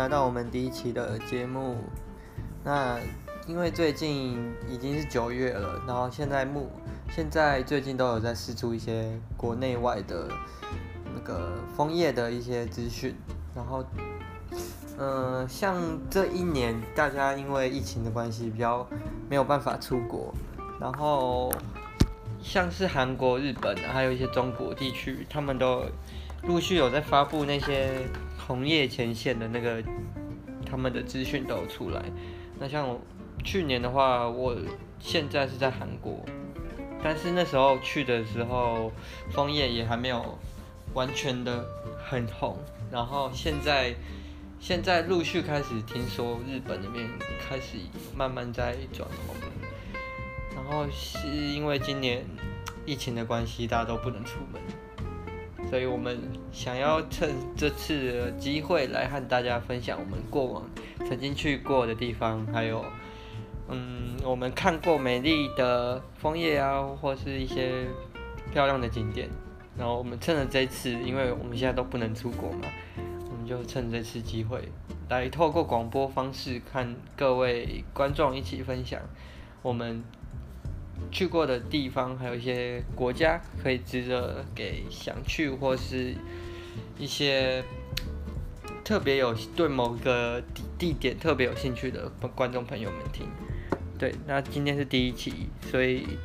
来到我们第一期的节目。那因为最近已经是九月了，然后现在目现在最近都有在释出一些国内外的那个枫叶的一些资讯，然后，嗯、呃，像这一年大家因为疫情的关系比较没有办法出国，然后像是韩国、日本还有一些中国地区，他们都陆续有在发布那些红叶前线的那个他们的资讯都有出来。那像我去年的话，我现在是在韩国，但是那时候去的时候，枫叶也还没有完全的很红。然后现在现在陆续开始听说日本那边开始慢慢在转红了。然后是因为今年疫情的关系，大家都不能出门，所以我们想要趁这次的机会来和大家分享我们过往。曾经去过的地方，还有，嗯，我们看过美丽的枫叶啊，或是一些漂亮的景点。然后我们趁着这次，因为我们现在都不能出国嘛，我们就趁这次机会，来透过广播方式，看各位观众一起分享我们去过的地方，还有一些国家可以值得给想去或是一些。特别有对某个地地点特别有兴趣的观众朋友们听，对，那今天是第一期，所以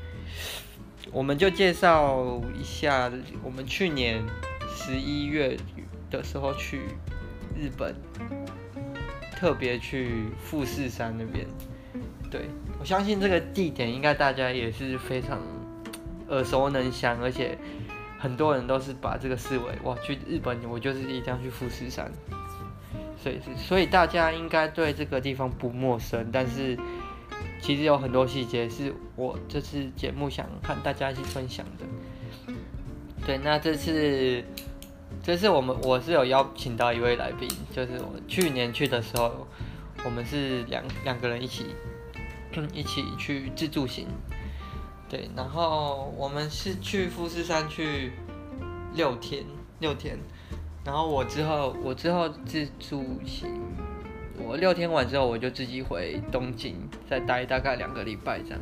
我们就介绍一下我们去年十一月的时候去日本，特别去富士山那边。对，相信这个地点应该大家也是非常耳熟能详，而且很多人都是把这个视为哇，去日本我就是一定要去富士山。所以，所以大家应该对这个地方不陌生，但是其实有很多细节是我这次节目想和大家一起分享的。对，那这次，这次我们我是有邀请到一位来宾，就是我去年去的时候，我们是两两个人一起一起去自助行。对，然后我们是去富士山去六天，六天。然后我之后，我之后自助行，我六天完之后，我就自己回东京，再待大概两个礼拜这样。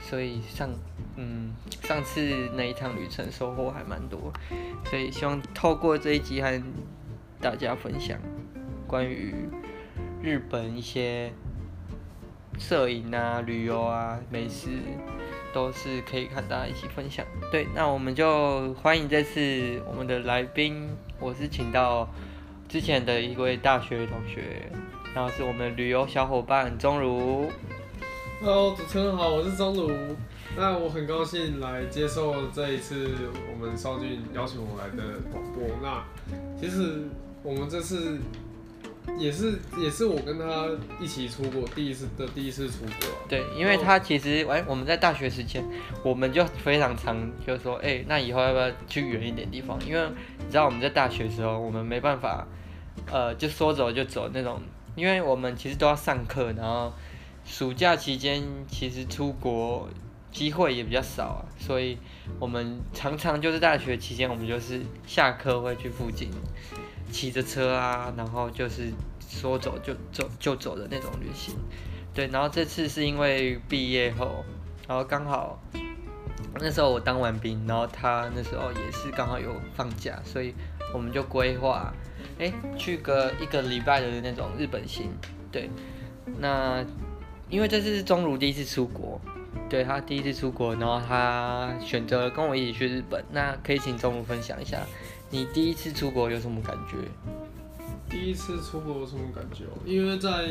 所以上，嗯，上次那一趟旅程收获还蛮多，所以希望透过这一集和大家分享关于日本一些摄影啊、旅游啊、美食。都是可以看大家一起分享。对，那我们就欢迎这次我们的来宾，我是请到之前的一位大学同学，然后是我们旅游小伙伴钟如。Hello，主持人好，我是钟如。那我很高兴来接受这一次我们少俊邀请我来的广播。那其实我们这次。也是也是我跟他一起出国第一次的第一次出国，对，因为他其实哎，我们在大学时间，我们就非常常就说，哎，那以后要不要去远一点地方？因为你知道我们在大学时候，我们没办法，呃，就说走就走那种，因为我们其实都要上课，然后暑假期间其实出国机会也比较少啊，所以我们常常就是大学期间，我们就是下课会去附近。骑着车啊，然后就是说走就走就走的那种旅行，对。然后这次是因为毕业后，然后刚好那时候我当完兵，然后他那时候也是刚好有放假，所以我们就规划，哎，去个一个礼拜的那种日本行，对。那因为这次是钟如第一次出国，对，他第一次出国，然后他选择跟我一起去日本，那可以请钟如分享一下。你第一次出国有什么感觉？第一次出国有什么感觉？因为在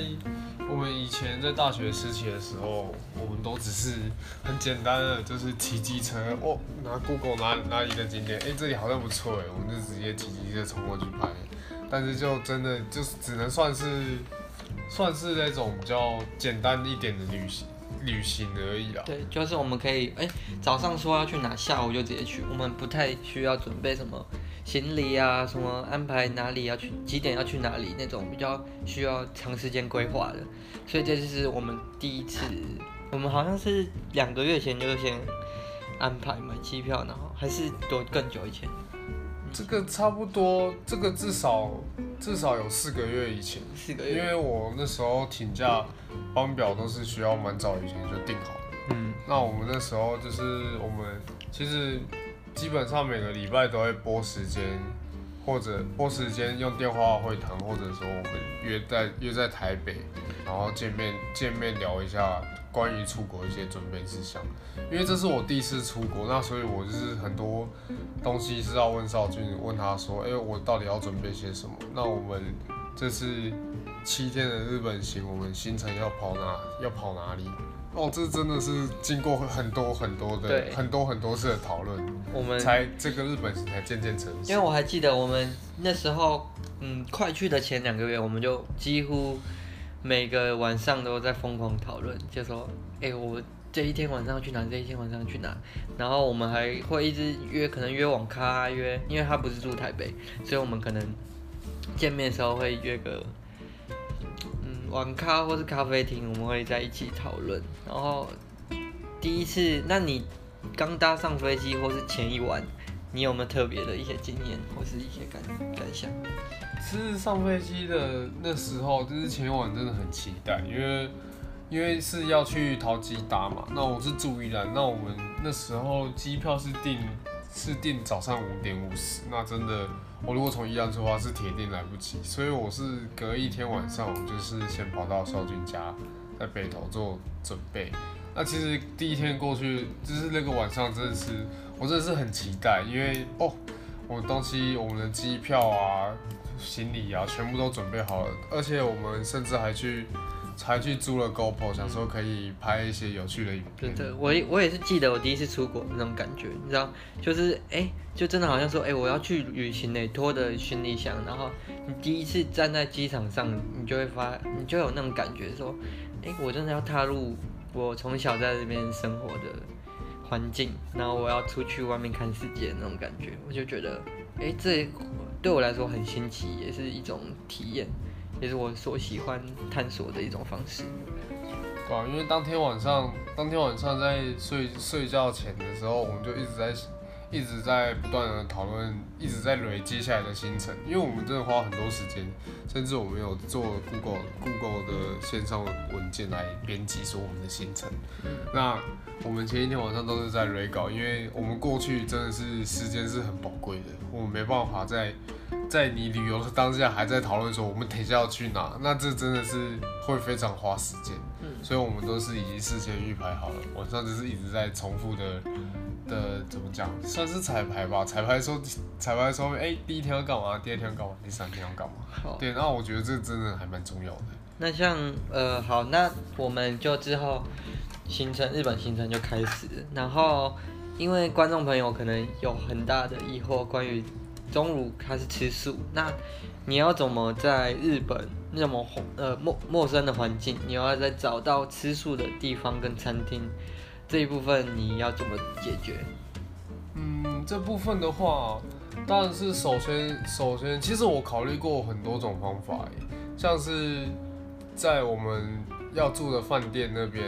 我们以前在大学时期的时候，我们都只是很简单的，就是骑机车哦，拿 Google 拿拿一个景点，哎、这里好像不错哎，我们就直接骑机车冲过去拍。但是就真的就是只能算是算是那种比较简单一点的旅行。旅行而已啦。对，就是我们可以，哎、欸，早上说要去哪，下午就直接去，我们不太需要准备什么行李啊，什么安排哪里要去，几点要去哪里那种比较需要长时间规划的。所以这就是我们第一次，我们好像是两个月前就先安排买机票，然后还是多更久以前。这个差不多，这个至少至少有四个月以前，四个月，因为我那时候请假班表都是需要蛮早以前就定好的。嗯，那我们那时候就是我们其实基本上每个礼拜都会拨时间，或者拨时间用电话会谈，或者说我们约在约在台北，然后见面见面聊一下关于出国一些准备事项。因为这是我第一次出国，那所以我就是很多东西是要问少俊，问他说，哎，我到底要准备些什么？那我们这次七天的日本行，我们行程要跑哪？要跑哪里？哦，这真的是经过很多很多的很多很多次的讨论，我们才这个日本行才渐渐成熟。因为我还记得我们那时候，嗯，快去的前两个月，我们就几乎每个晚上都在疯狂讨论，就说，哎，我这一天晚上去哪？这一天晚上去哪？然后我们还会一直约，可能约网咖约，因为他不是住台北，所以我们可能见面的时候会约个。网咖或是咖啡厅，我们会在一起讨论。然后第一次，那你刚搭上飞机或是前一晚，你有没有特别的一些经验或是一些感感想？其实上飞机的那时候，就是前一晚真的很期待，因为因为是要去桃机搭嘛。那我是住宜兰，那我们那时候机票是订是订早上五点五十，那真的。我如果从宜兰出发是铁定来不及，所以我是隔一天晚上，我就是先跑到少君家，在北投做准备。那其实第一天过去，就是那个晚上真的是，我真的是很期待，因为哦，我们东西，我们的机票啊、行李啊，全部都准备好了，而且我们甚至还去。才去租了 GoPro，想说可以拍一些有趣的影片。对对，我我也是记得我第一次出国那种感觉，你知道，就是哎、就真的好像说，哎、我要去旅行嘞，拖着行李箱，然后你第一次站在机场上，你就会发，你就有那种感觉，说，哎、我真的要踏入我从小在这边生活的环境，然后我要出去外面看世界那种感觉，我就觉得，哎、这对我来说很新奇，也是一种体验。也是我所喜欢探索的一种方式。对啊，因为当天晚上，当天晚上在睡睡觉前的时候，我们就一直在一直在不断的讨论，一直在累接下来的行程。因为我们真的花很多时间，甚至我们有做 Google Google 的线上文件来编辑说我们的行程。那我们前一天晚上都是在累稿，因为我们过去真的是时间是很宝贵的，我们没办法在。在你旅游的当下，还在讨论说我们等一下要去哪，那这真的是会非常花时间。嗯，所以我们都是已经事先预排好了，晚上就是一直在重复的的怎么讲，算是彩排吧。彩排说彩排说，哎、欸，第一天要干嘛？第二天要干嘛？第三天要干嘛？对，那我觉得这真的还蛮重要的。那像呃，好，那我们就之后行程日本行程就开始，然后因为观众朋友可能有很大的疑惑关于。中午开始吃素，那你要怎么在日本那么呃陌陌生的环境，你要再找到吃素的地方跟餐厅，这一部分你要怎么解决？嗯，这部分的话，当然是首先首先，其实我考虑过很多种方法，像是在我们要住的饭店那边，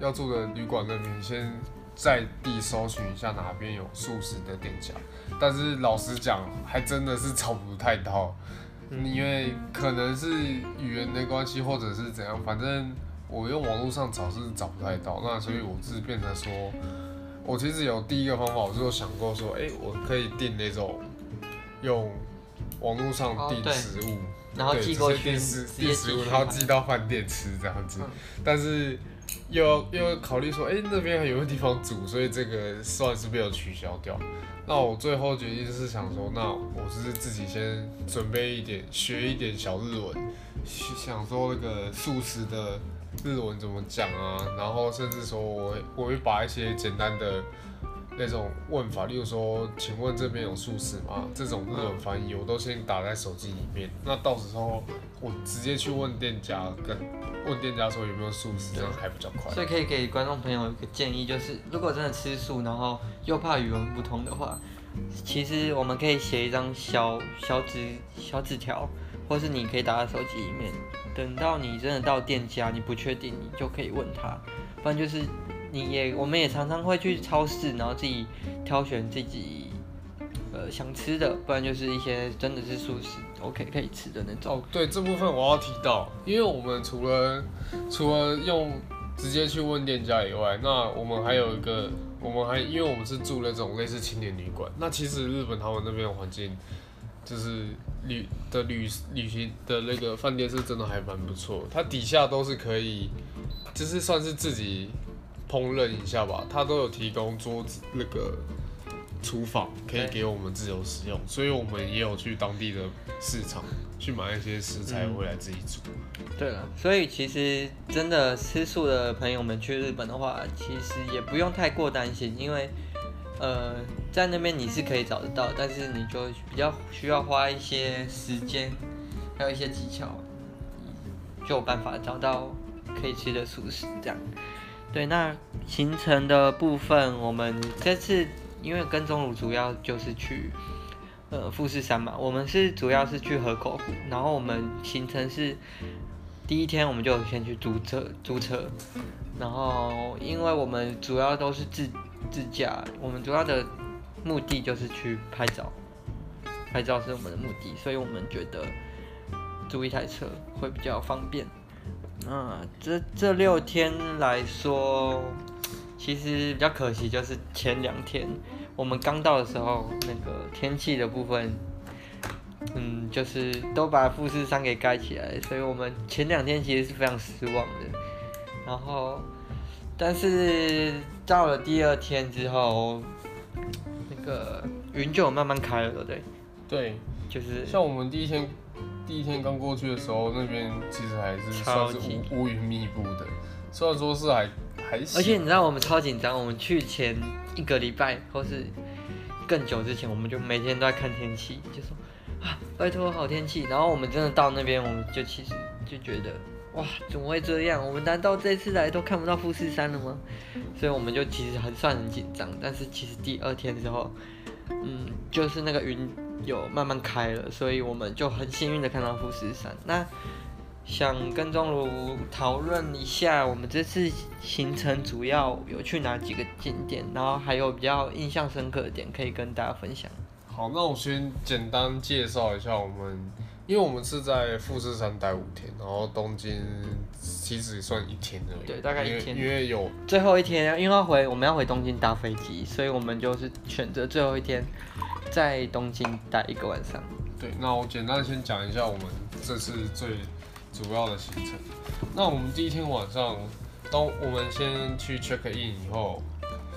要住的旅馆那边先。在地搜寻一下哪边有素食的店家，但是老实讲，还真的是找不太到，因为可能是语言的关系，或者是怎样，反正我用网络上找是找不太到，那所以我是变成说，我其实有第一个方法，我就有想过说，哎、欸，我可以订那种用网络上订食物，然后寄过去，订食物，然后寄到饭店吃这样子，但是。又又考虑说，哎、欸，那边还有个地方煮，所以这个算是被我取消掉。那我最后决定就是想说，那我就是自己先准备一点，学一点小日文，想说那个素食的日文怎么讲啊，然后甚至说我我会把一些简单的。那种问法，例如说，请问这边有素食吗？这种日文翻译我都先打在手机里面。那到时候我直接去问店家，跟问店家说有没有素食，这样还比较快。所以可以给观众朋友一个建议，就是如果真的吃素，然后又怕语文不通的话，其实我们可以写一张小小纸小纸条，或是你可以打在手机里面。等到你真的到店家，你不确定，你就可以问他，不然就是。你也，我们也常常会去超市，然后自己挑选自己，呃，想吃的，不然就是一些真的是素食，OK 可以吃的那种。哦，对，这部分我要提到，因为我们除了除了用直接去问店家以外，那我们还有一个，我们还因为我们是住那种类似青年旅馆，那其实日本他们那边环境，就是旅的旅旅行的那个饭店是真的还蛮不错，它底下都是可以，就是算是自己烹饪一下吧，它都有提供桌子那个。厨房可以给我们自由使用，所以我们也有去当地的市场去买一些食材回来自己煮。对了，所以其实真的吃素的朋友们去日本的话，其实也不用太过担心，因为呃在那边你是可以找得到，但是你就比较需要花一些时间，还有一些技巧，就有办法找到可以吃的素食这样。对，那行程的部分，我们这次。因为跟踪鲁主要就是去，呃，富士山嘛。我们是主要是去河口湖，然后我们行程是第一天我们就先去租车租车，然后因为我们主要都是自自驾，我们主要的目的就是去拍照，拍照是我们的目的，所以我们觉得租一台车会比较方便。啊，这这六天来说。其实比较可惜，就是前两天我们刚到的时候，那个天气的部分，嗯，就是都把富士山给盖起来，所以我们前两天其实是非常失望的。然后，但是到了第二天之后，那个云就有慢慢开了，对不对？对，就是像我们第一天第一天刚过去的时候，那边其实还是超级乌乌云密布的，虽然说是还。而且你知道我们超紧张，我们去前一个礼拜或是更久之前，我们就每天都在看天气，就说啊，拜托好天气。然后我们真的到那边，我们就其实就觉得哇，怎么会这样？我们难道这次来都看不到富士山了吗？所以我们就其实还算很紧张。但是其实第二天之后，嗯，就是那个云有慢慢开了，所以我们就很幸运的看到富士山。那想跟钟如讨论一下，我们这次行程主要有去哪几个景点，然后还有比较印象深刻的点可以跟大家分享。好，那我先简单介绍一下我们，因为我们是在富士山待五天，然后东京其实算一天而已。对，大概一天。因为有最后一天，因为要回我们要回东京搭飞机，所以我们就是选择最后一天在东京待一个晚上。对，那我简单先讲一下我们这次最。主要的行程，那我们第一天晚上，当我们先去 check in 以后，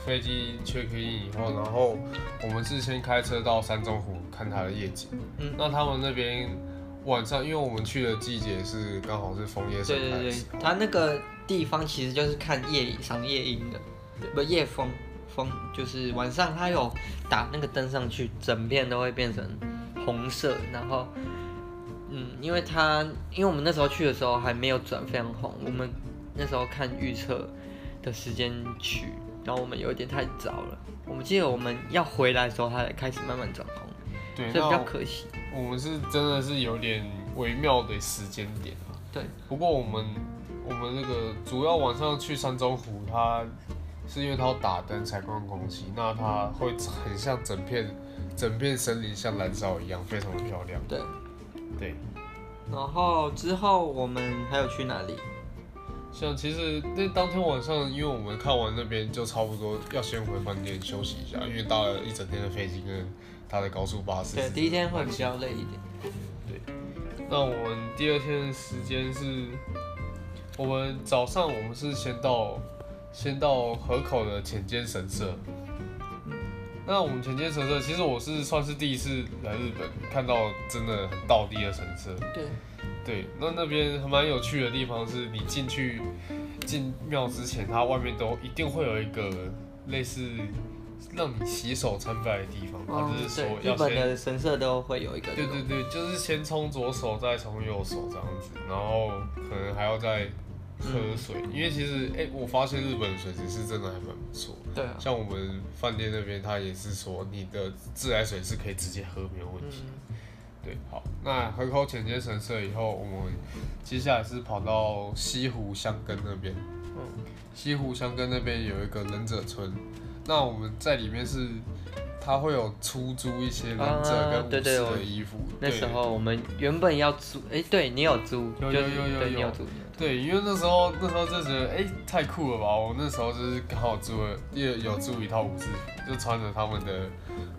飞机 check in 以后，然后我们是先开车到山中湖看它的夜景。嗯，那他们那边晚上，因为我们去的季节是刚好是枫叶盛开。对对对，它那个地方其实就是看夜赏夜莺的，不夜风风，就是晚上它有打那个灯上去，整片都会变成红色，然后。嗯，因为它，因为我们那时候去的时候还没有转非常红，我们那时候看预测的时间去，然后我们有点太早了。我们记得我们要回来的时候，它才开始慢慢转红，对，所以比较可惜。我们是真的是有点微妙的时间点啊。对，不过我们我们那个主要晚上去山中湖，它是因为它要打灯采光空气，那它会很像整片整片森林像燃烧一样，非常的漂亮。对。对，然后之后我们还有去哪里？像其实那当天晚上，因为我们看完那边就差不多要先回饭店休息一下，因为搭了一整天的飞机跟他的高速巴士。对，第一天会比较累一点。对，那我们第二天的时间是，我们早上我们是先到先到河口的浅间神社。那我们浅间神社，其实我是算是第一次来日本，看到真的很道地的神社。对，对，那那边还蛮有趣的地方是，你进去进庙之前，它外面都一定会有一个类似让你洗手参拜的地方，它就是说要先。日本的神社都会有一个。对对对，就是先冲左手，再冲右手这样子，然后可能还要再。喝水，因为其实哎、欸，我发现日本的水质是真的还蛮不错。对啊，像我们饭店那边，他也是说你的自来水是可以直接喝，没有问题。嗯、对，好，那河口浅间神社以后，我们接下来是跑到西湖香根那边。嗯，西湖香根那边有一个忍者村，那我们在里面是。他会有出租一些忍者跟武士的衣服。那时候我们原本要租，哎，对你有租，有有有有有，租。对，因为那时候那时候就觉得，哎，太酷了吧！我那时候就是刚好租了，也有租一套武士服，就穿着他们的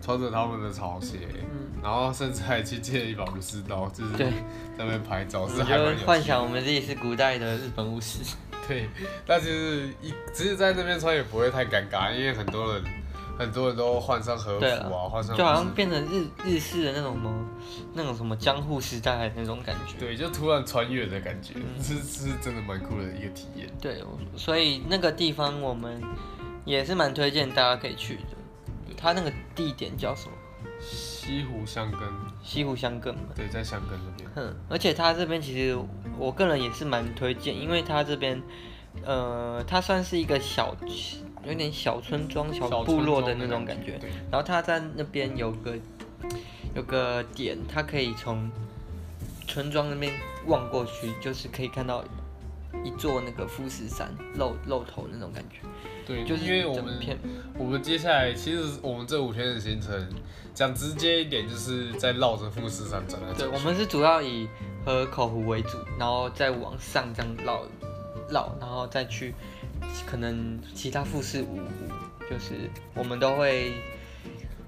穿着他们的潮鞋，嗯、然后甚至还去借了一把武士刀，就是在那边拍照，是还蛮有趣的。幻想我们自己是古代的日本武士。对，但其实一只是在那边穿也不会太尴尬，因为很多人很多人都换上和服啊，换上就好像变成日日式的那种什么那种什么江户时代那种感觉。对，就突然穿越的感觉，嗯、是是真的蛮酷的一个体验。对，所以那个地方我们也是蛮推荐大家可以去的。对它那个地点叫什么？西湖香根。西湖香根嘛。对，在香根那边。哼，而且它这边其实我个人也是蛮推荐，因为它这边，呃，它算是一个小，有点小村庄、小部落的那种感觉。对。然后它在那边有个有个点，它可以从村庄那边望过去，就是可以看到一座那个富士山露露头那种感觉。对，就是因为我们我们接下来其实我们这五天的行程，讲直接一点，就是在绕着富士山转来转去。对，我们是主要以河口湖为主，然后再往上这样绕绕，然后再去可能其他富士五湖，就是我们都会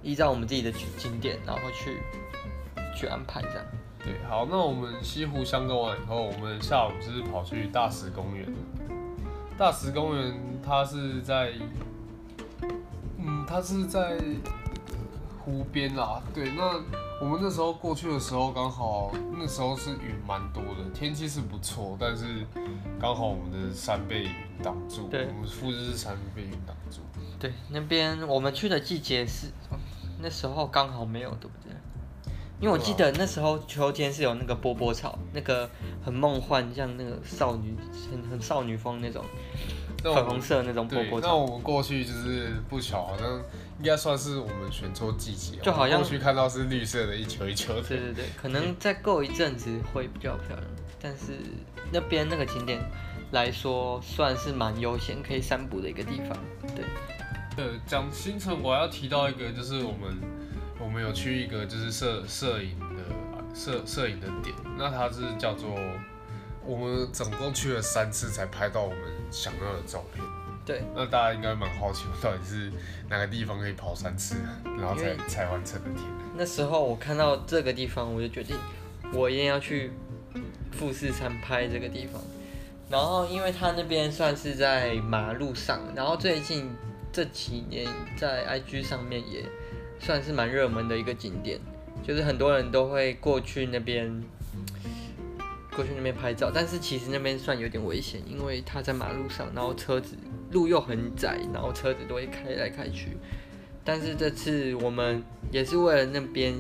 依照我们自己的景点，然后去去安排这样。对，好，那我们西湖相公完以后，我们下午就是跑去大石公园。大石公园，它是在，嗯，它是在湖边啦。对，那我们那时候过去的时候，刚好那时候是云蛮多的，天气是不错，但是刚好我们的山被云挡住，对，我们富士山被云挡住。对，那边我们去的季节是，那时候刚好没有，对不对？因为我记得那时候秋天是有那个波波草，那个很梦幻，像那个少女很很少女风那种粉红色那种波波草。那我们过去就是不巧，好像应该算是我们选错季节，就好像过去看到是绿色的一球一球的。对对对，可能再过一阵子会比较漂亮，但是那边那个景点来说算是蛮悠闲可以散步的一个地方。对，呃，讲行程我要提到一个就是我们。我们有去一个就是摄摄影的摄摄影的点，那它是叫做我们总共去了三次才拍到我们想要的照片。对，那大家应该蛮好奇，到底是哪个地方可以跑三次，然后才才完成的天。那时候我看到这个地方，我就决定我一定要去富士山拍这个地方。然后因为它那边算是在马路上，然后最近这几年在 IG 上面也。算是蛮热门的一个景点，就是很多人都会过去那边，过去那边拍照。但是其实那边算有点危险，因为它在马路上，然后车子路又很窄，然后车子都会开来开去。但是这次我们也是为了那边，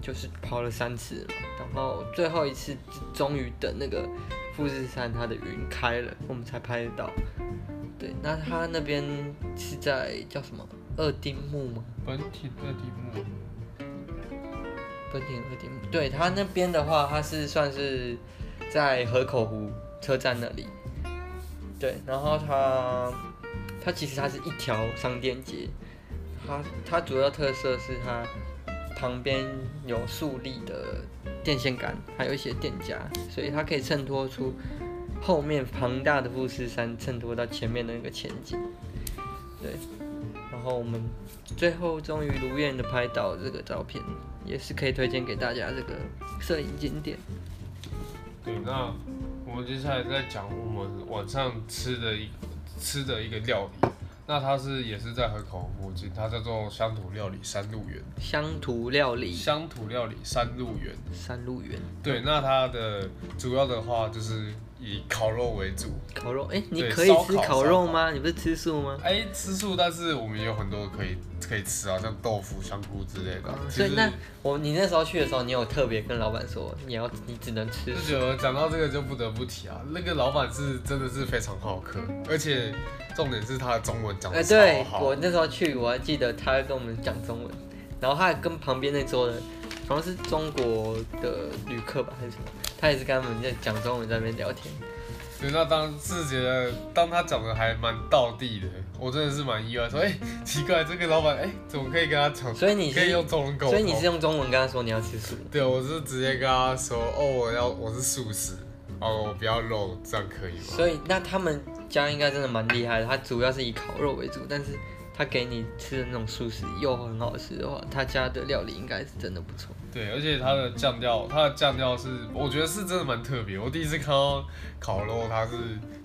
就是跑了三次嘛，然后最后一次终于等那个富士山它的云开了，我们才拍得到。对，那它那边是在叫什么？二丁目吗？本町二丁目。本町二丁目，对，它那边的话，它是算是在河口湖车站那里。对，然后它它其实它是一条商店街，它它主要特色是它旁边有竖立的电线杆，还有一些店家，所以它可以衬托出后面庞大的富士山，衬托到前面的那个前景。对。然后我们最后终于如愿的拍到这个照片，也是可以推荐给大家这个摄影景点。对，那我们接下来再讲我们晚上吃的一吃的一个料理，那它是也是在河口附近，它叫做乡土料理山鹿园。乡土料理。乡土料理山鹿园。山鹿园。对，那它的主要的话就是。以烤肉为主，烤肉，哎、欸，你可以吃烤肉吗？你不是吃素吗？哎、欸，吃素，但是我们也有很多可以可以吃啊，像豆腐、香菇之类的。嗯、所以那我你那时候去的时候，你有特别跟老板说你要你只能吃素？就讲到这个就不得不提啊，那个老板是真的是非常好客，而且重点是他的中文讲的超好。对，我那时候去，我还记得他跟我们讲中文，然后他还跟旁边那桌的好像是中国的旅客吧还是什么，他也是跟他们在讲中文在那边聊天。对，那当是觉得当他讲的还蛮道地的，我真的是蛮意外，说哎、欸，奇怪，这个老板哎、欸，怎么可以跟他讲？所以你可以用中文沟通？所以你是用中文跟他说你要吃素？对，我是直接跟他说，哦，我要我是素食，哦，我不要肉，这样可以吗？所以那他们家应该真的蛮厉害的，他主要是以烤肉为主，但是。他给你吃的那种素食又很好吃的话，他家的料理应该是真的不错。对，而且它的酱料，它的酱料是，我觉得是真的蛮特别。我第一次看到烤肉，它是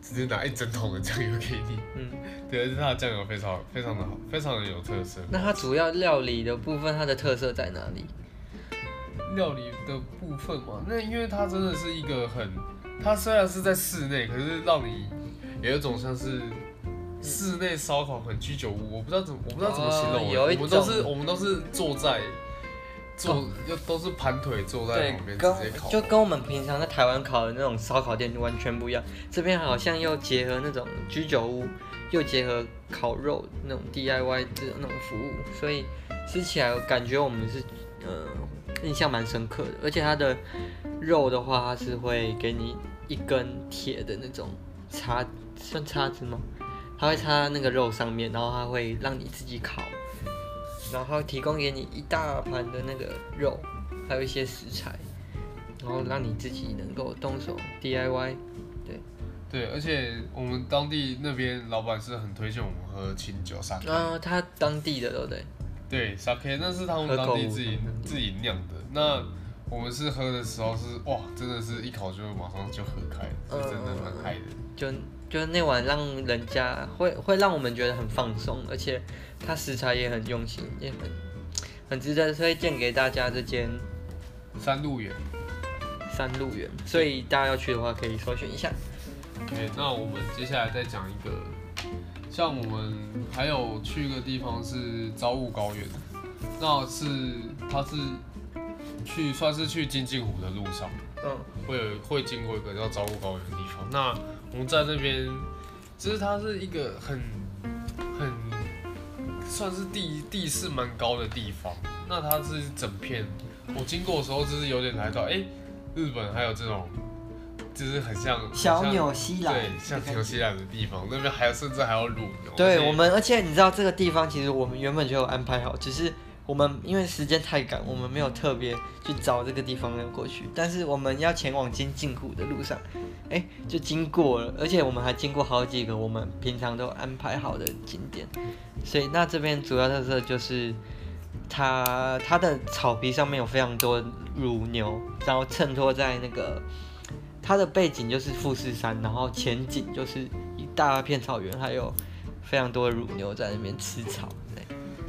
直接拿一整桶的酱油给你。嗯，对，而且它的酱油非常非常的好，非常的有特色。那它主要料理的部分，它的特色在哪里？料理的部分嘛，那因为它真的是一个很，它虽然是在室内，可是让你有一种像是。室内烧烤很居酒屋，我不知道怎么，我不知道怎么形容。呃、我们都是我们都是坐在坐，又都是盘腿坐在旁边直接烤。就跟我们平常在台湾烤的那种烧烤店完全不一样。这边好像又结合那种居酒屋，又结合烤肉那种 DIY 的那种服务，所以吃起来感觉我们是呃印象蛮深刻的。而且它的肉的话，它是会给你一根铁的那种叉，算叉子吗？它会插那个肉上面，然后它会让你自己烤，然后提供给你一大盘的那个肉，还有一些食材，然后让你自己能够动手 DIY。对，对，而且我们当地那边老板是很推荐我们喝清酒 Sake。啊，他当地的对不对？对，Sake 那是他们当地自己自己酿的。那我们是喝的时候是哇，真的是一口就马上就喝开，是真的蛮嗨的。就。就是那晚让人家会会让我们觉得很放松，而且它食材也很用心，也很很值得推荐给大家。这间山鹿园，山鹿园，所以大家要去的话可以搜寻一下。OK，那我们接下来再讲一个，像我们还有去一个地方是朝雾高原，那是它是去算是去金镜湖的路上，嗯，会有会经过一个叫朝雾高原的地方，那。我们在那边，其实它是一个很很算是地地势蛮高的地方。那它是整片，我经过的时候就是有点来到，哎、欸，日本还有这种，就是很像小纽西兰，对，像纽西兰的地方，那边还有甚至还有乳牛。对我们，而且你知道这个地方其实我们原本就有安排好，只是。我们因为时间太赶，我们没有特别去找这个地方要过去。但是我们要前往金镜湖的路上，哎，就经过了，而且我们还经过好几个我们平常都安排好的景点。所以那这边主要特色就是它它的草皮上面有非常多乳牛，然后衬托在那个它的背景就是富士山，然后前景就是一大片草原，还有非常多的乳牛在那边吃草。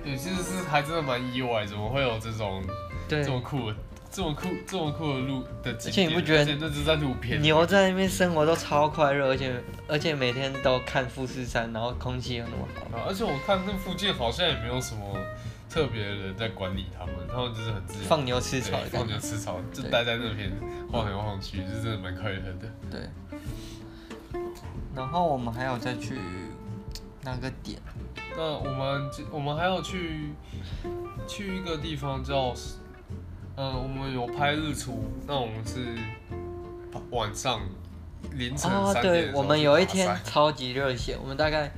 对，其实是还真的蛮意外，怎么会有这种对这么酷的、这么酷、这么酷的路的景点？而且你不觉得那是在路边牛在那边生活都超快乐，而且而且每天都看富士山，然后空气又那么好。啊，而且我看那附近好像也没有什么特别的人在管理他们，他们就是很自由，放牛吃草，放牛吃草，就待在那边晃来晃去，是真的蛮快乐的。对。然后我们还要再去那个点？那我们我们还要去去一个地方叫，嗯，我们有拍日出。那我们是晚上凌晨三点。哦，对，我们有一天超级热血，我们大概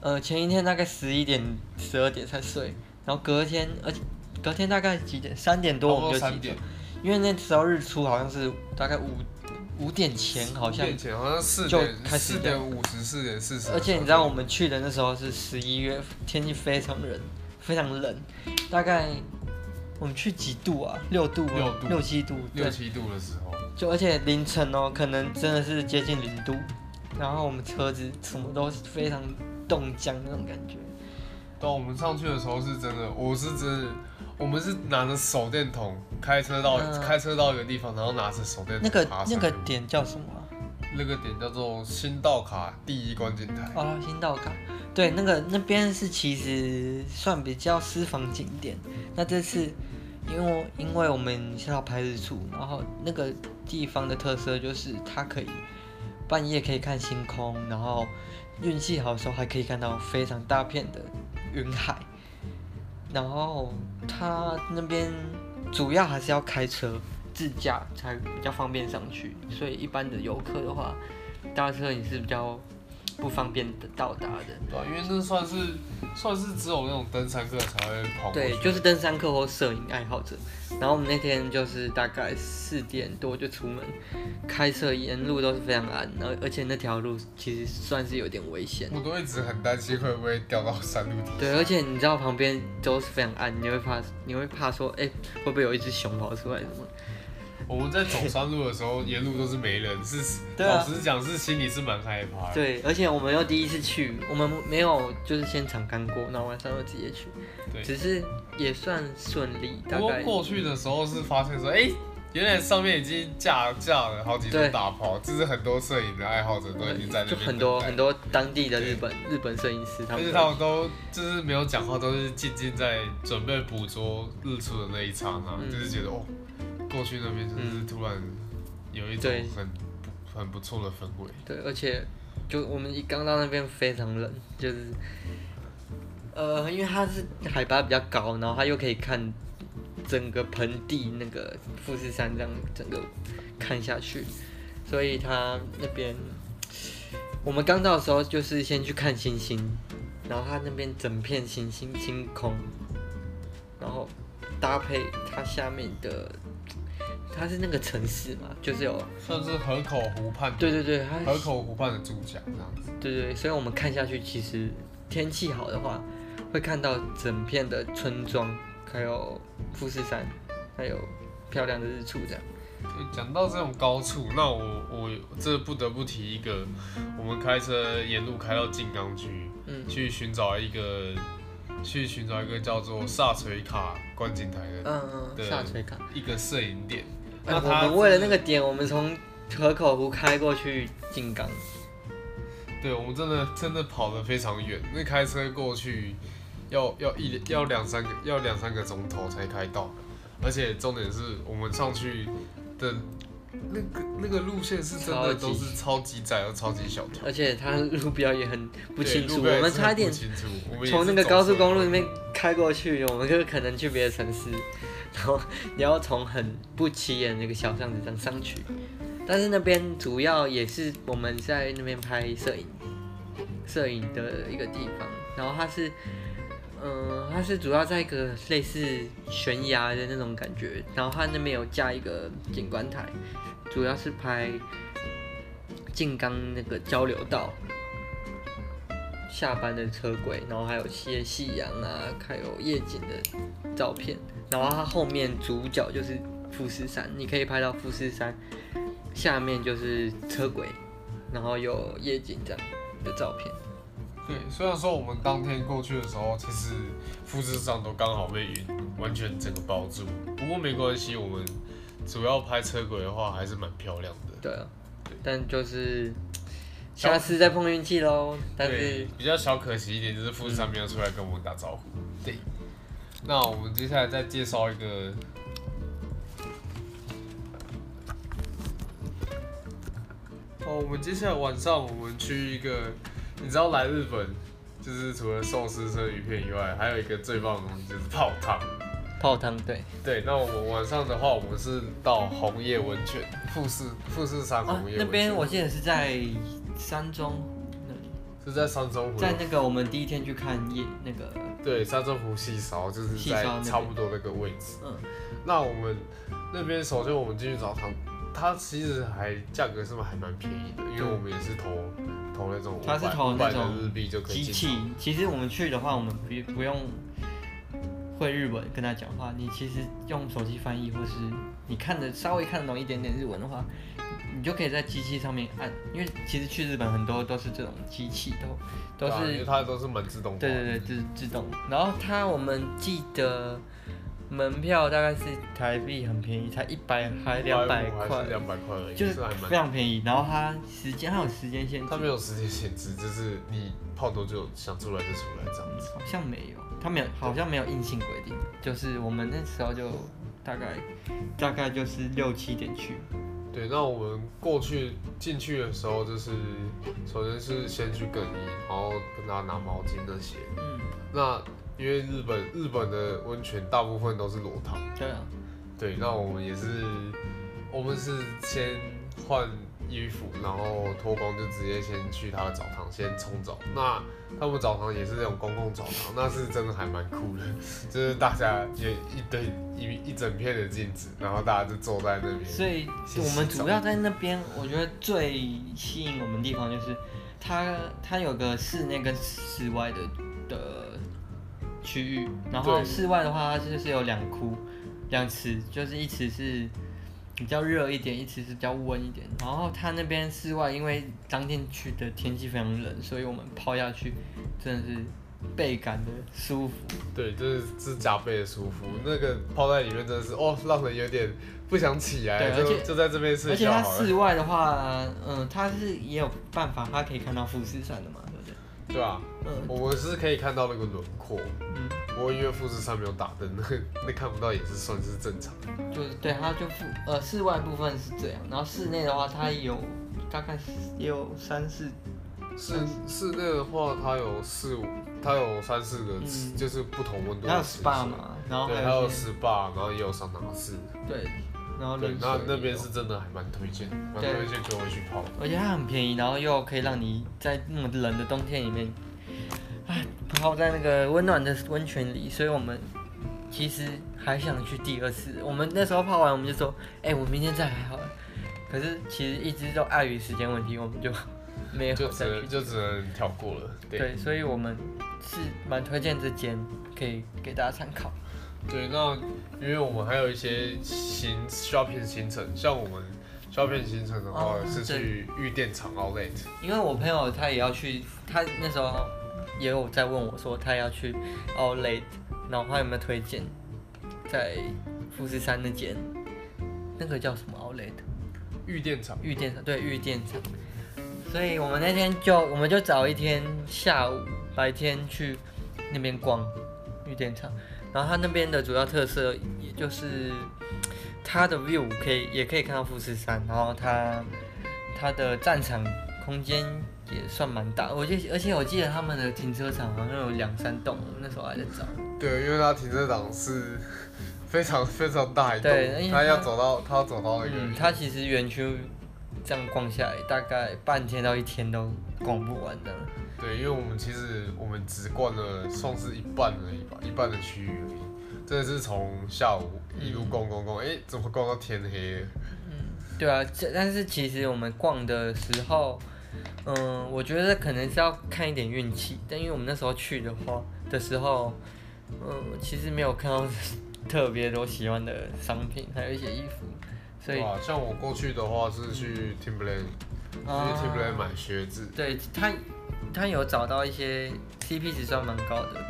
呃前一天大概十一点十二点才睡，然后隔天而且隔天大概几点？三点多我们就起点，因为那时候日出好像是大概五。五点前好像，好像四点四点五十四点四十。而且你知道我们去的那时候是十一月，天气非常冷，非常冷，大概我们去几度啊？六度，六度，六七度，六七度的时候。就而且凌晨哦，可能真的是接近零度，然后我们车子什么都非常冻僵那种感觉。当我们上去的时候是真的，我是真的。我们是拿着手电筒开车到、嗯、开车到一个地方，然后拿着手电筒。那个那个点叫什么、啊？那个点叫做新道卡第一观景台。哦，新道卡。对，那个那边是其实算比较私房景点。那这次因为因为我们是要拍日出，然后那个地方的特色就是它可以半夜可以看星空，然后运气好的时候还可以看到非常大片的云海。然后他那边主要还是要开车自驾才比较方便上去，所以一般的游客的话，搭车也是比较不方便的到达的。对、啊，因为那算是算是只有那种登山客才会跑。对，就是登山客或摄影爱好者。然后我们那天就是大概四点多就出门，开车沿路都是非常暗，然后而且那条路其实算是有点危险。我都一直很担心会不会掉到山路底。对，而且你知道旁边都是非常暗，你会怕，你会怕说，哎，会不会有一只熊跑出来什么？我们在走山路的时候，沿路都是没人，是，啊、老实讲是心里是蛮害怕的。对，而且我们又第一次去，我们没有就是现场勘过，然后晚上又直接去，对，只是也算顺利。大概不过过去的时候是发现说，哎、欸，原来上面已经架架了好几座大炮，就是很多摄影的爱好者都已经在那边。就很多很多当地的日本日本摄影师，他们，他们都就是没有讲话，都是静静在准备捕捉日出的那一刹那，嗯、就是觉得哦。过去那边就是突然有一种很不很不错的氛围。对，而且就我们一刚到那边非常冷，就是呃，因为它是海拔比较高，然后它又可以看整个盆地那个富士山这样整个看下去，所以它那边我们刚到的时候就是先去看星星，然后它那边整片星星星空，然后搭配它下面的。它是那个城市嘛，就是有算是河口湖畔，对对对，河口湖畔的主角这样子。对对，所以我们看下去，其实天气好的话，会看到整片的村庄，还有富士山，还有漂亮的日出这样。讲到这种高处，那我我这不得不提一个，我们开车沿路开到静冈区，嗯，去寻找一个，去寻找一个叫做萨垂卡观景台的，嗯嗯，萨垂卡一个摄影点。那他我们为了那个点，我们从河口湖开过去静冈。对，我们真的真的跑得非常远，那开车过去要要一要两三个要两三个钟头才开到，而且重点是我们上去的那个那个路线是真的都是超级窄又超级小条，而且它路标也很不清楚，我们差一点从那个高高速公路那边开过去，我们就可能去别的城市。然后你要从很不起眼那个小巷子上上去，但是那边主要也是我们在那边拍摄影，摄影的一个地方。然后它是，嗯、它是主要在一个类似悬崖的那种感觉。然后它那边有架一个景观台，主要是拍静冈那个交流道。下班的车轨，然后还有些夕阳啊，还有夜景的照片。然后它后面主角就是富士山，你可以拍到富士山下面就是车轨，然后有夜景这样的照片。对，虽然说我们当天过去的时候，其实富士山都刚好被云完全整个包住，不过没关系，我们主要拍车轨的话还是蛮漂亮的。对啊，对，但就是。下次再碰运气喽，但是比较小可惜一点就是富士山没有出来跟我们打招呼。对，那我们接下来再介绍一个。哦，我们接下来晚上我们去一个，你知道来日本就是除了寿司生鱼片以外，还有一个最棒的东西就是泡汤。泡汤，对。对，那我们晚上的话，我们是到红叶温泉，富士富士山红叶温泉。啊，那边我记得是在。山中是在三洲湖，在那个我们第一天去看夜那个，对，三洲湖细烧就是在差不多那个位置。嗯，那我们那边首先我们进去澡堂，它其实还价格是不是还蛮便宜的？因为我们也是投投那种，它是投那种日币就可以机器。其实我们去的话，我们不不用会日文跟他讲话，你其实用手机翻译，或是你看的稍微看得懂一点点日文的话。你就可以在机器上面按，因为其实去日本很多都是这种机器，都都是，因为它都是门自动。对对对，自自动。然后它我们记得门票大概是台币很便宜，才一百还两百块，两百块而已，就是非常便宜。然后它时间还有时间限制，它没有时间限制，就是你泡多久想出来就出来这样子。好像没有，它没有，好像没有硬性规定，就是我们那时候就大概大概就是六七点去。对，那我们过去进去的时候，就是首先是先去更衣，然后跟他拿毛巾那些。嗯。那因为日本日本的温泉大部分都是裸汤。对啊。对，那我们也是，我们是先换衣服，然后脱光就直接先去他的澡堂先冲澡。那他们澡堂也是那种公共澡堂，那是真的还蛮酷的，就是大家也一堆一一整片的镜子，然后大家就坐在那边。所以我们主要在那边，我觉得最吸引我们的地方就是它它有个室内跟室外的的区域，然后室外的话它就是有两窟两池，就是一池是。比较热一点，一直是比较温一点。然后它那边室外，因为当天去的天气非常冷，所以我们泡下去真的是倍感的舒服。对，就是是加倍的舒服。那个泡在里面真的是哦，让人有点不想起来。对，就而且就在这边睡觉。而且它室外的话，嗯，它是也有办法，它可以看到富士山的嘛。对啊，嗯，我们是可以看到那个轮廓，嗯，不过因为富士山没有打灯，那 那看不到也是算是正常。就是对，它就富呃室外部分是这样，然后室内的话它有大概也有三四，室室内的话它有四五，它有三四个，嗯、就是不同温度。还有 SPA 嘛，然后还有有 SPA，然后也有桑拿室。对。然后对，那那边是真的还蛮推荐，蛮推荐各位去泡。而且它很便宜，然后又可以让你在那么冷的冬天里面，哎，泡在那个温暖的温泉里。所以我们其实还想去第二次。我们那时候泡完，我们就说，哎、欸，我明天再来好了。可是其实一直都碍于时间问题，我们就 没有再去。就只能就只能跳过了。对，对，所以我们是蛮推荐这间，可以给大家参考。对，那因为我们还有一些行 shopping 行程，像我们 shopping 行程的话、哦、是去玉电厂 Outlet。因为我朋友他也要去，他那时候也有在问我说他要去 Outlet，然后他有没有推荐在富士山那间，那个叫什么 Outlet？玉电厂。玉电厂对玉电厂。所以我们那天就我们就找一天下午白天去那边逛玉电厂。然后它那边的主要特色，也就是它的 view 可以也可以看到富士山，然后它它的战场空间也算蛮大，我就而且我记得他们的停车场好像有两三栋，我那时候还在找。对，因为它停车场是非常 非常大一栋，对，它要走到它要走到那个。嗯，它其实园区这样逛下来，大概半天到一天都逛不完的。对，因为我们其实我们只逛了算是一半而已吧，一半的区域而已。真的是从下午一路逛逛逛，哎、嗯，怎么逛到天黑？嗯，对啊，这但是其实我们逛的时候，嗯，我觉得可能是要看一点运气。但因为我们那时候去的话的时候，嗯，其实没有看到 特别多喜欢的商品，还有一些衣服。所以，像我过去的话是去 Timberland，、嗯、去 Timberland 买靴子。对他。他有找到一些 CP 值算蛮高的，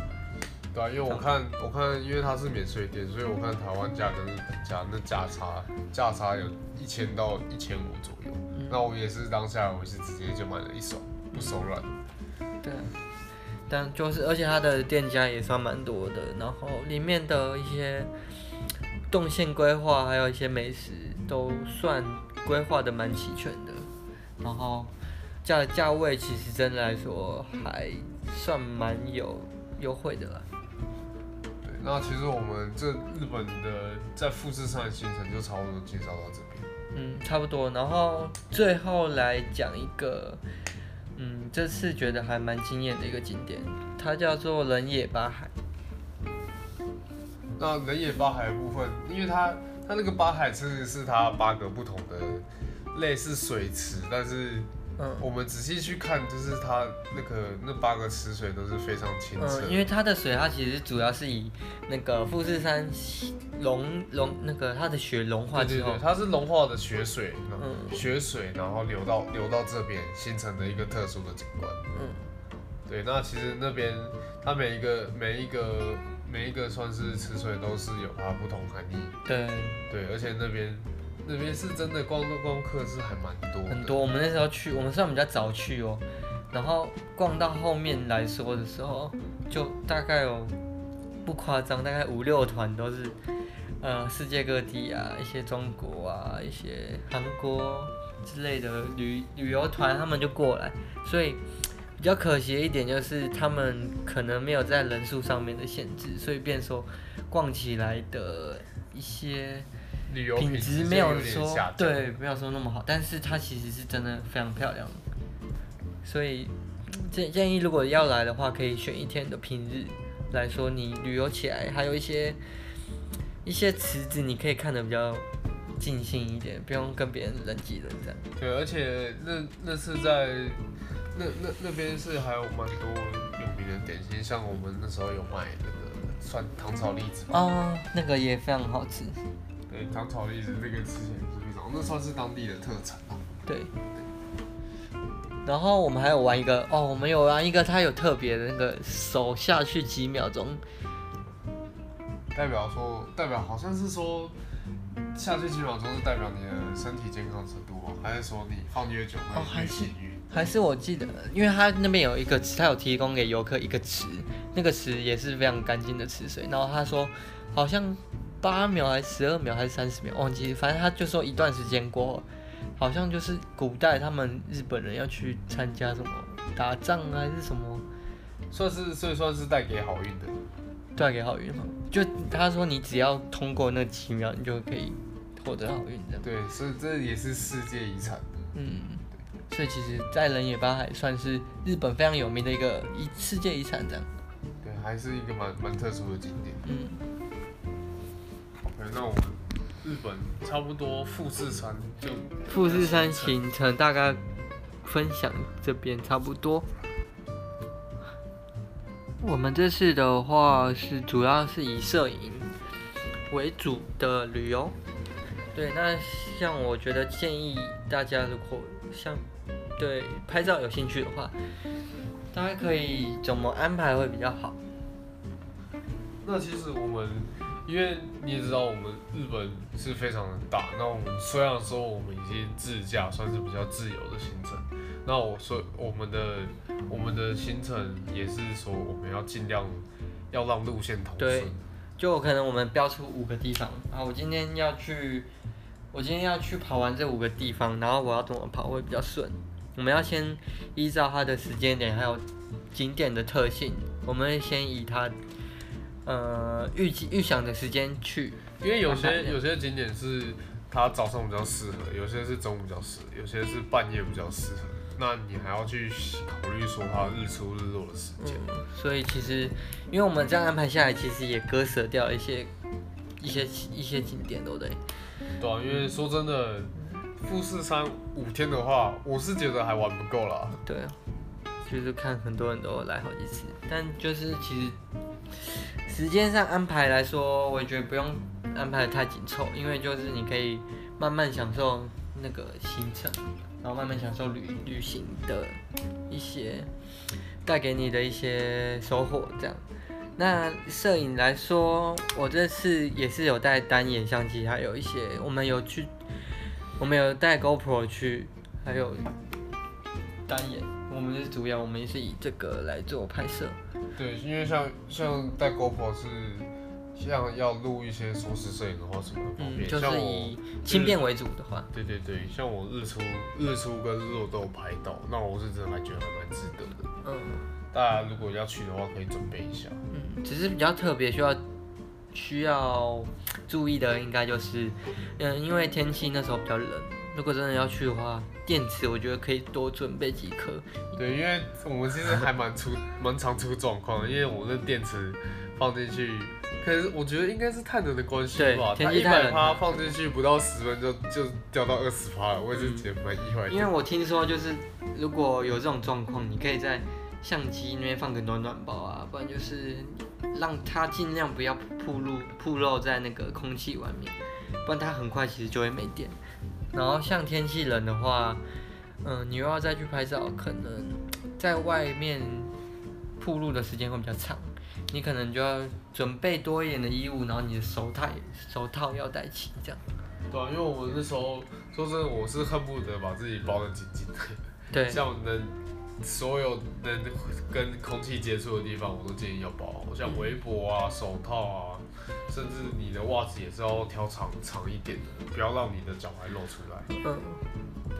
对啊，因为我看我看，因为它是免税店，所以我看台湾价跟日本价那价差价差有一千到一千五左右。嗯、那我也是当下我是直接就买了一手，不手软。对，但就是而且它的店家也算蛮多的，然后里面的一些动线规划还有一些美食都算规划的蛮齐全的，然后。价价位其实真的来说还算蛮有优惠的啦。对，那其实我们这日本的在富士山的行程就差不多介绍到这边。嗯，差不多。然后最后来讲一个，嗯，这次觉得还蛮惊艳的一个景点，它叫做人野八海。那人野八海的部分，因为它它那个八海其实是它八个不同的类似水池，但是。嗯，我们仔细去看，就是它那个那八个池水都是非常清澈。嗯，因为它的水，它其实主要是以那个富士山融融那个它的雪融化之后，对对对，它是融化的雪水，嗯，雪水然后流到流到这边形成的一个特殊的景观。嗯，对，那其实那边它每一个每一个每一个算是池水都是有它不同含义。对对，而且那边。那边是真的光的光客是还蛮多，很多。我们那时候去，我们算比较早去哦，然后逛到后面来说的时候，就大概有不夸张，大概五六团都是，呃，世界各地啊，一些中国啊，一些韩国之类的旅旅游团，他们就过来。所以比较可惜的一点就是，他们可能没有在人数上面的限制，所以变说逛起来的一些。旅游品质没有说对，没有说那么好，但是它其实是真的非常漂亮，所以建建议如果要来的话，可以选一天的平日来说，你旅游起来还有一些一些池子，你可以看的比较尽兴一点，不用跟别人人挤人这样。对，而且那那是在那那那边是还有蛮多有名的点心，像我们那时候有卖那个算糖炒栗子哦，那个也非常好吃。对，糖炒栗子那个吃起来是非常，那算是当地的特产吧。对。然后我们还有玩一个哦，我们有玩一个，它有特别的那个手下去几秒钟，代表说代表好像是说下去几秒钟是代表你的身体健康程度吗？还是说你放越久会越幸运？还是我记得，因为它那边有一个池，它有提供给游客一个池，那个池也是非常干净的池水。然后他说好像。八秒还是十二秒还是三十秒，忘记，反正他就说一段时间过后，好像就是古代他们日本人要去参加什么打仗啊，还是什么，算是所以算是带给好运的，带给好运嘛。就他说你只要通过那几秒，你就可以获得好运这样。对，所以这也是世界遗产。嗯，所以其实，在人野八海算是日本非常有名的一个一世界遗产这样。对，还是一个蛮蛮特殊的景点。嗯。那我们日本差不多富士山就富士山行程大概分享这边差不多。我们这次的话是主要是以摄影为主的旅游。对，那像我觉得建议大家如果像对拍照有兴趣的话，大家可以怎么安排会比较好？那其实我们。因为你也知道，我们日本是非常的大。那我们虽然说我们已经自驾，算是比较自由的行程。那我说我们的我们的行程也是说，我们要尽量要让路线通顺。对，就可能我们标出五个地方啊，我今天要去，我今天要去跑完这五个地方，然后我要怎么跑会比较顺？我们要先依照它的时间点还有景点的特性，我们先以它。呃，预计预想的时间去，因为有些有些景点是它早上比较适合，有些是中午比较适合，有些是半夜比较适合。那你还要去考虑说它日出日落的时间。嗯，所以其实，因为我们这样安排下来，其实也割舍掉一些一些一些景点，对不对？对啊，因为说真的，富士山五天的话，我是觉得还玩不够啦。对啊，就是看很多人都来好几次，但就是其实。时间上安排来说，我也觉得不用安排的太紧凑，因为就是你可以慢慢享受那个行程，然后慢慢享受旅旅行的一些带给你的一些收获。这样，那摄影来说，我这次也是有带单眼相机，还有一些我们有去，我们有带 GoPro 去，还有单眼，我们是主要，我们是以这个来做拍摄。对，因为像像带 GoPro 是像要录一些缩时摄影的话，什么方便。就是以轻便为主的话。对对对，像我日出日出跟日落都有拍到，那我是真的还觉得还蛮值得的。嗯，大家如果要去的话，可以准备一下。嗯，只是比较特别需要需要注意的，应该就是嗯，因为天气那时候比较冷。如果真的要去的话，电池我觉得可以多准备几颗。对，因为我们其实还蛮出蛮常出状况的，因为我们的电池放进去，可是我觉得应该是太冷的关系吧，它一百趴放进去不到十分就就掉到二十趴了，我也是觉得蛮意外的。因为我听说就是如果有这种状况，你可以在相机那边放个暖暖包啊，不然就是让它尽量不要暴露暴露在那个空气外面，不然它很快其实就会没电。然后像天气冷的话，嗯，你又要再去拍照，可能 在外面铺路的时间会比较长，你可能就要准备多一点的衣物，然后你的手套手套要戴齐，这样。对啊，因为我们那时候说真的，我是恨不得把自己包得紧紧的，对，像能所有能跟空气接触的地方，我都建议要包好，像围脖啊、手套啊。甚至你的袜子也是要挑长长一点的，不要让你的脚踝露出来。嗯，对。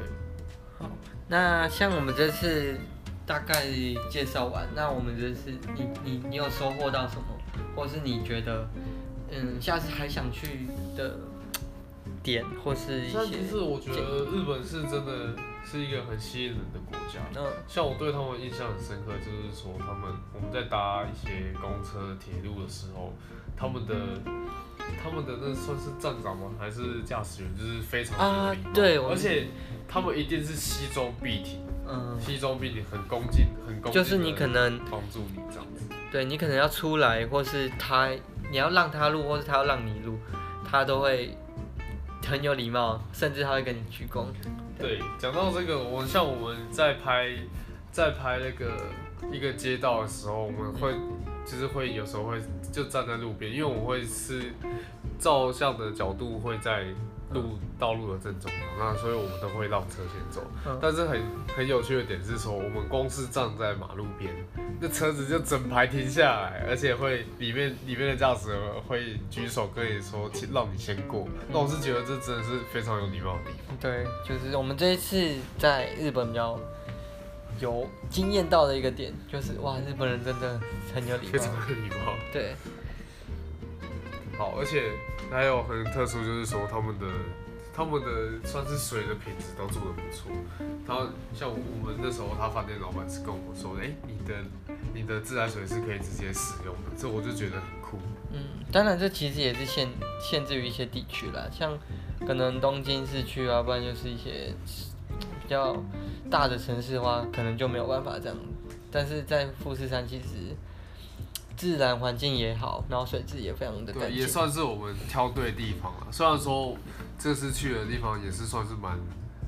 好，那像我们这次大概介绍完，那我们这次你你你有收获到什么，或是你觉得嗯下次还想去的点或是一些。其实我觉得日本是真的是一个很吸引人的国家。嗯，像我对他们印象很深刻，就是说他们我们在搭一些公车、铁路的时候，他们的他们的那算是站长吗？还是驾驶员？就是非常有礼貌。啊，对，而且他们一定是西装笔挺，嗯，西装笔挺，很恭敬，很恭敬。就是你可能帮助你这样子。对，你可能要出来，或是他你要让他录，或是他要让你录，他都会很有礼貌，甚至他会跟你鞠躬。对，讲到这个，我像我们在拍在拍那个一个街道的时候，我们会就是会有时候会就站在路边，因为我会是照相的角度会在。路道路的正中央，那所以我们都会让车先走。嗯、但是很很有趣的点是说，我们光是站在马路边，那车子就整排停下来，而且会里面里面的驾驶会举手跟你说，让你先过。那我是觉得这真的是非常有礼貌的地方。对，就是我们这一次在日本比较有惊艳到的一个点，就是哇，日本人真的很有礼貌，非常有礼貌。对。好，而且还有很特殊，就是说他们的他们的算是水的品质都做的不错。他像我们那时候，他饭店老板是跟我们说，哎、欸，你的你的自来水是可以直接使用的，这我就觉得很酷。嗯，当然这其实也是限限制于一些地区啦，像可能东京市区啊，不然就是一些比较大的城市的话，可能就没有办法这样。但是在富士山其实。自然环境也好，然后水质也非常的对，也算是我们挑对地方了。虽然说这次去的地方也是算是蛮，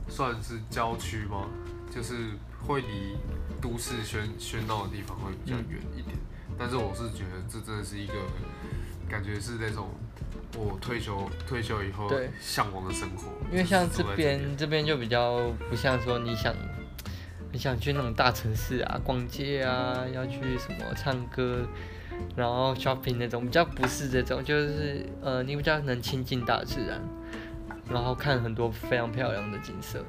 算是郊区吗？就是会离都市喧喧闹的地方会比较远一点。但是我是觉得这真的是一个感觉是那种我退休退休以后向往的生活。因为像这边这边就比较不像说你想你想去那种大城市啊，逛街啊，要去什么唱歌。然后 shopping 那种比较不是这种，就是呃，你比较能亲近大自然，然后看很多非常漂亮的景色。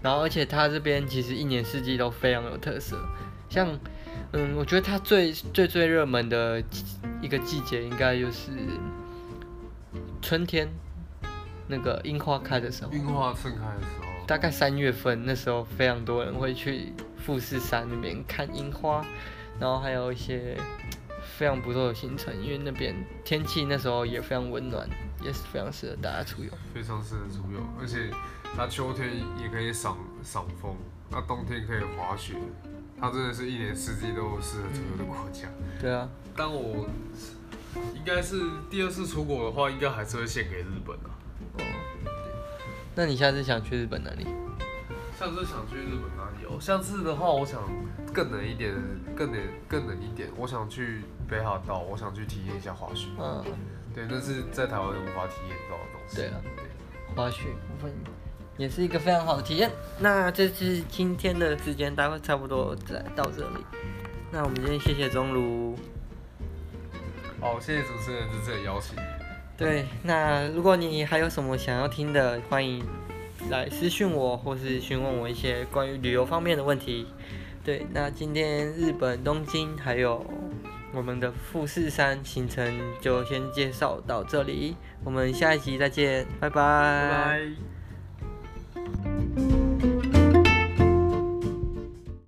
然后而且它这边其实一年四季都非常有特色，像嗯，我觉得它最最最热门的一个季节应该就是春天，那个樱花开的时候。樱花盛开的时候。大概三月份那时候，非常多人会去富士山那边看樱花，然后还有一些。非常不错的行程，因为那边天气那时候也非常温暖，也是非常适合大家出游。非常适合出游，而且它秋天也可以赏赏枫，那冬天可以滑雪，它真的是一年四季都适合出游的国家。嗯。对啊，但我应该是第二次出国的话，应该还是会献给日本啊。哦，那你下次想去日本哪里？下次想去日本哪里哦？下次的话，我想更冷一点，更冷更冷一点，我想去。北海道，我想去体验一下滑雪。嗯，对，那是在台湾无法体验到的东西。对啊，对滑雪部分也是一个非常好的体验。那这次今天的时间，大概差不多在到这里。那我们今天谢谢钟儒。好，谢谢主持人这次的邀请。对，那如果你还有什么想要听的，欢迎来私讯我，或是询问我一些关于旅游方面的问题。对，那今天日本东京还有。我们的富士山行程就先介绍到这里，我们下一集再见，拜拜。拜拜。